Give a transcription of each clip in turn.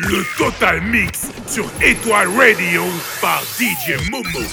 Le Total Mix sur Étoile Radio par DJ Momo.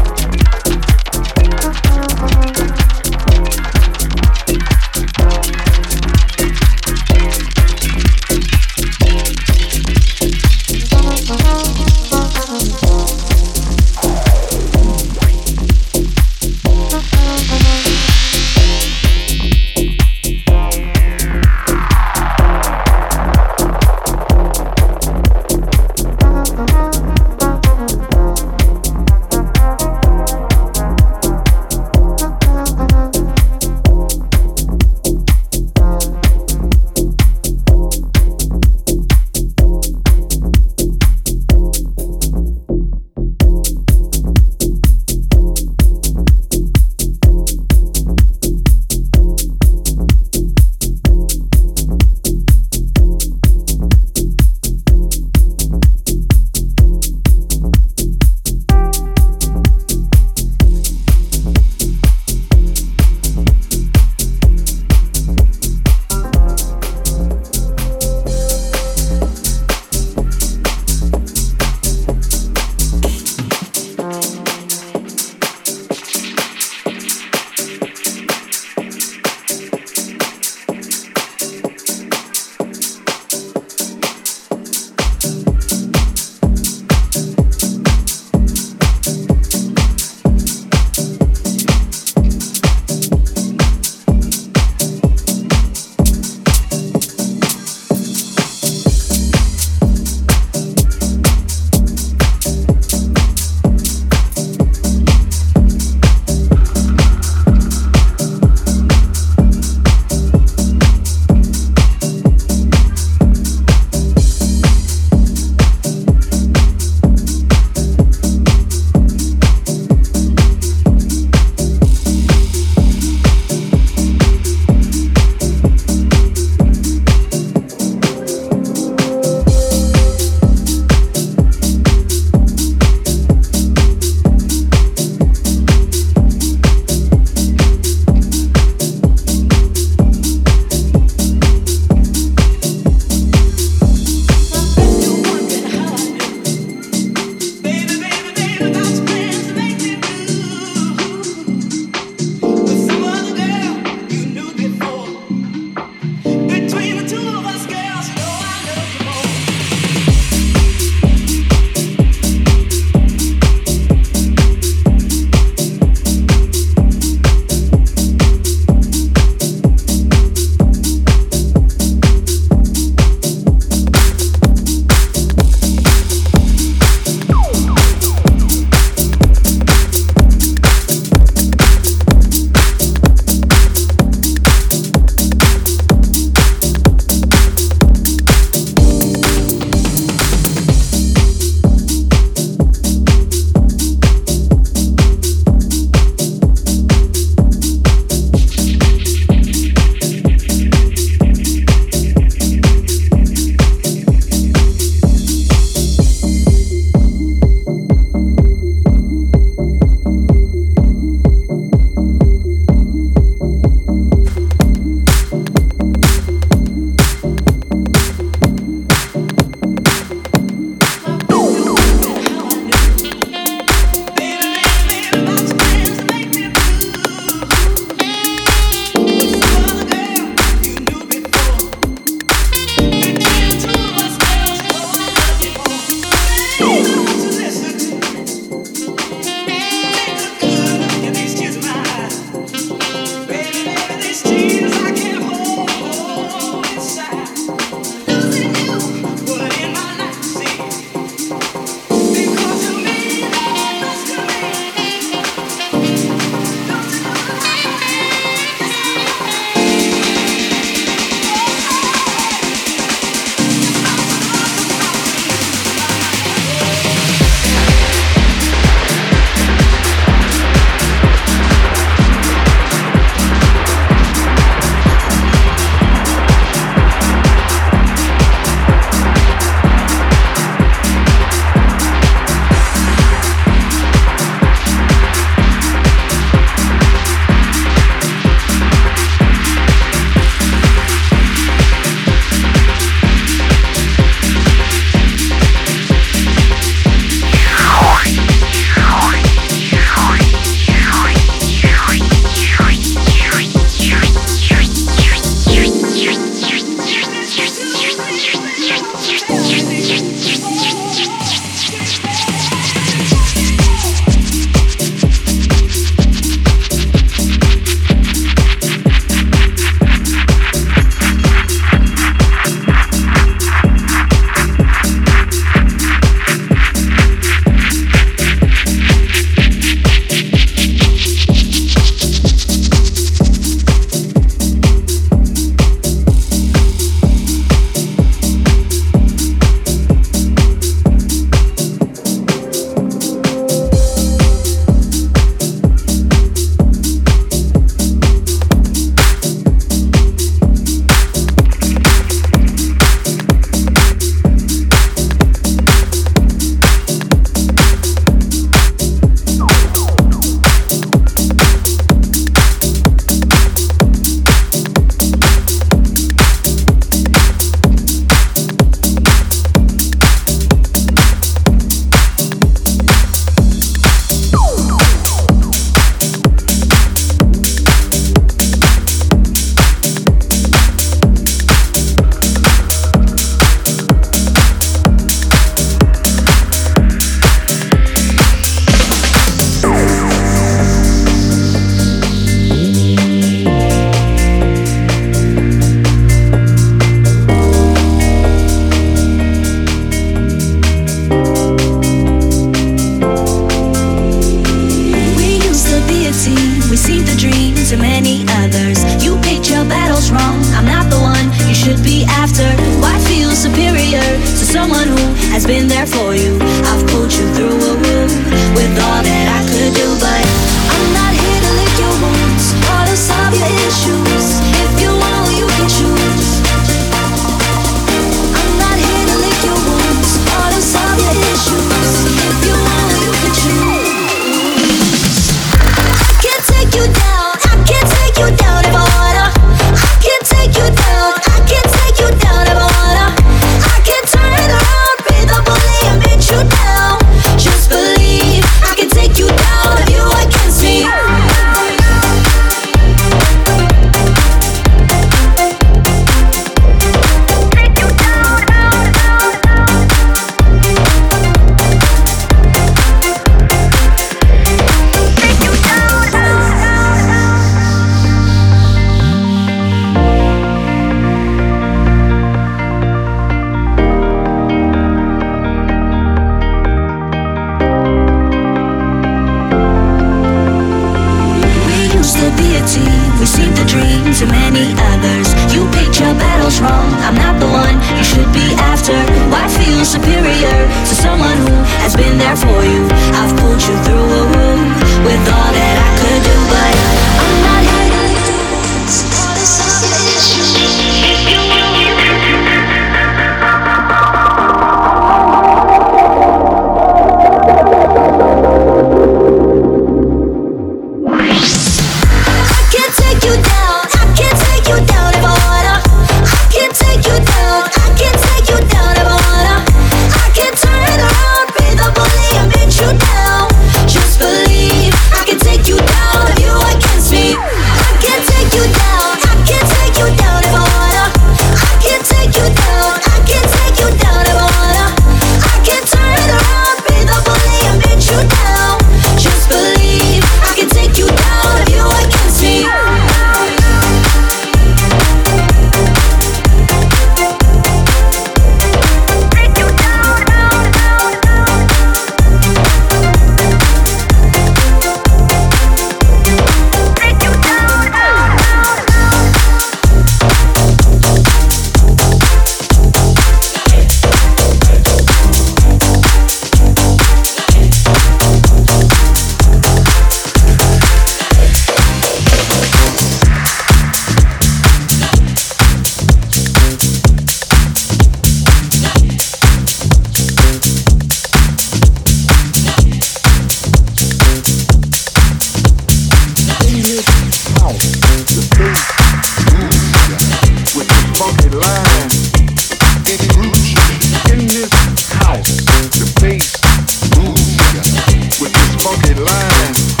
with this funky line.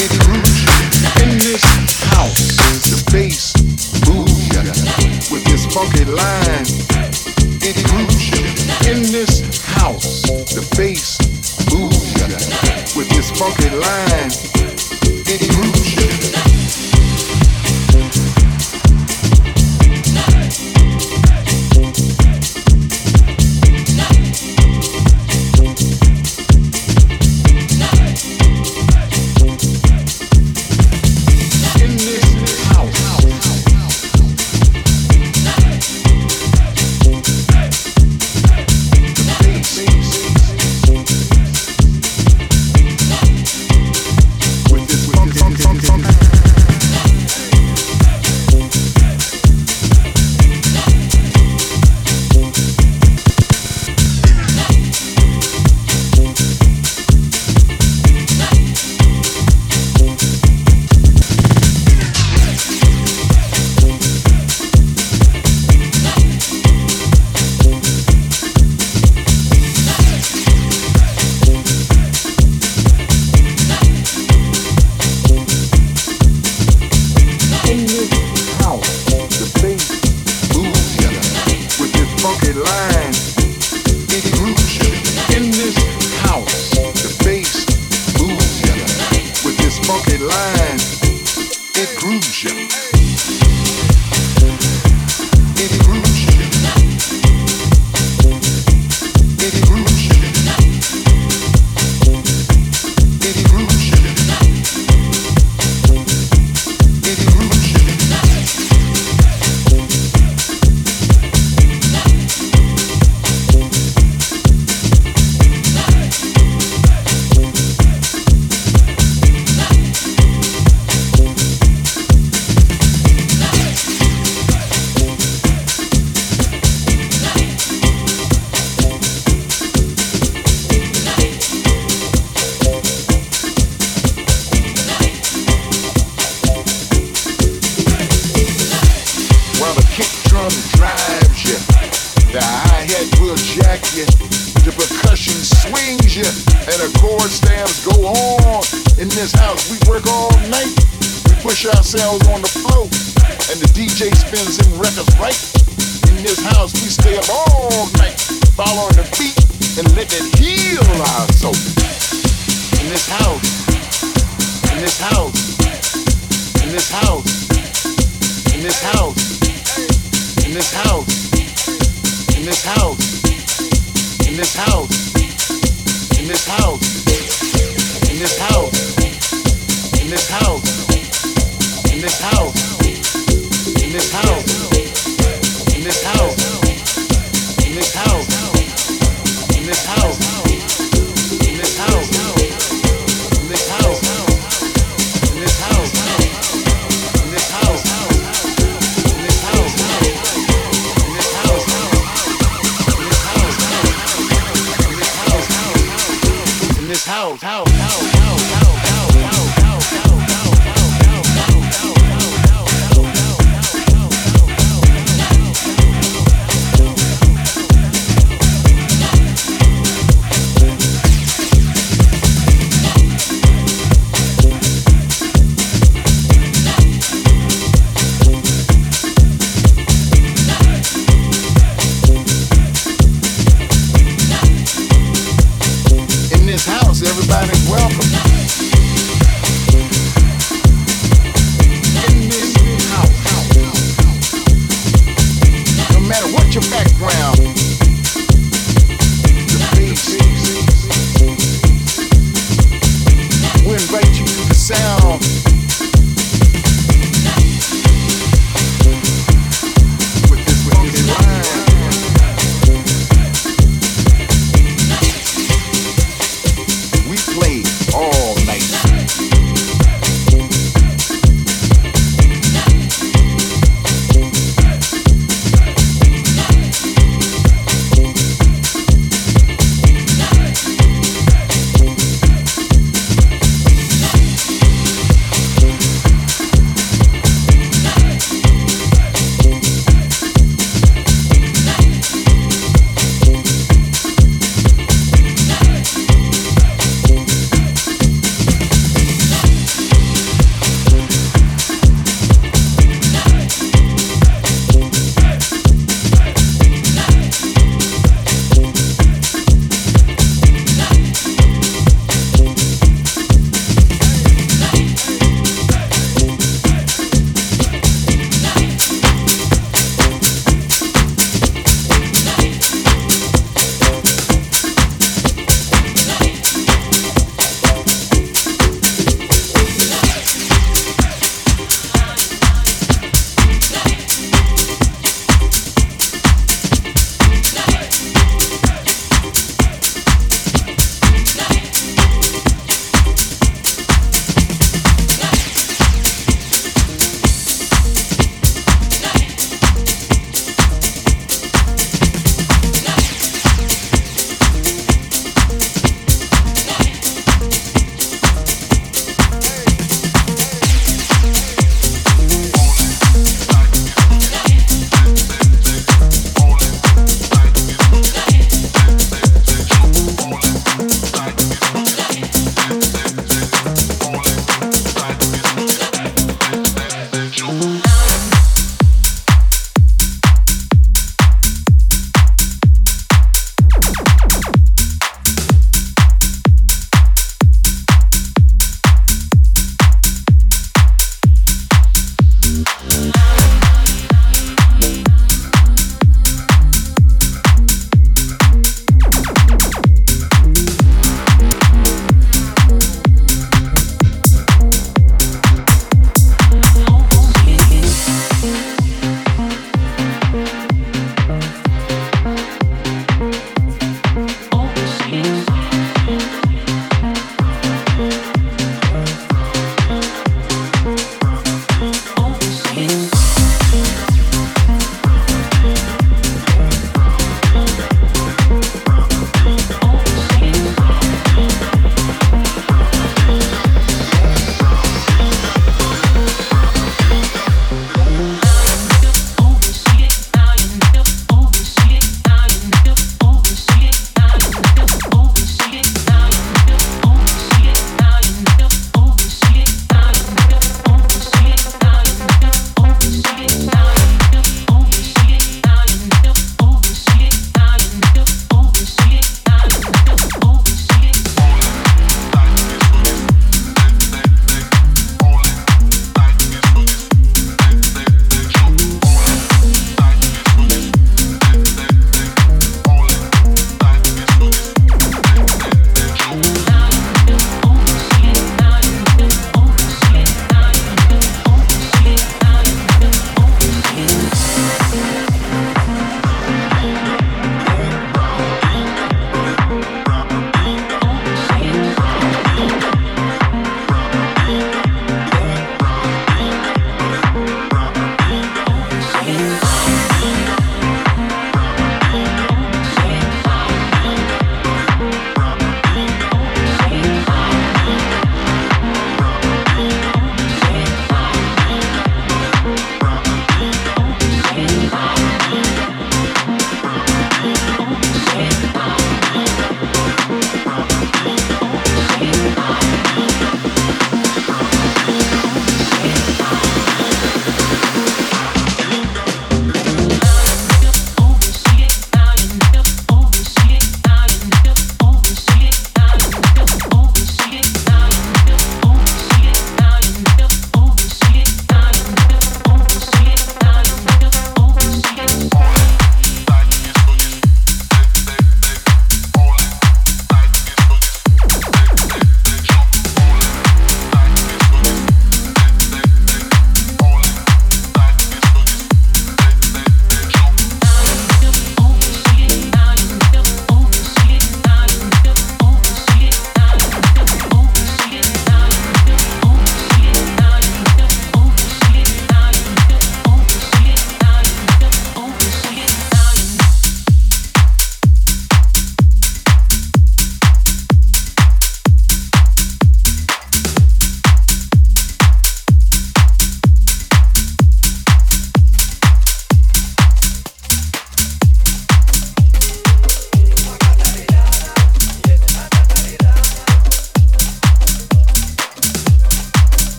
It in house. The bass moves with this funky line. It in this house. The bass moves with this funky line.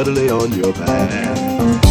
Ride your home.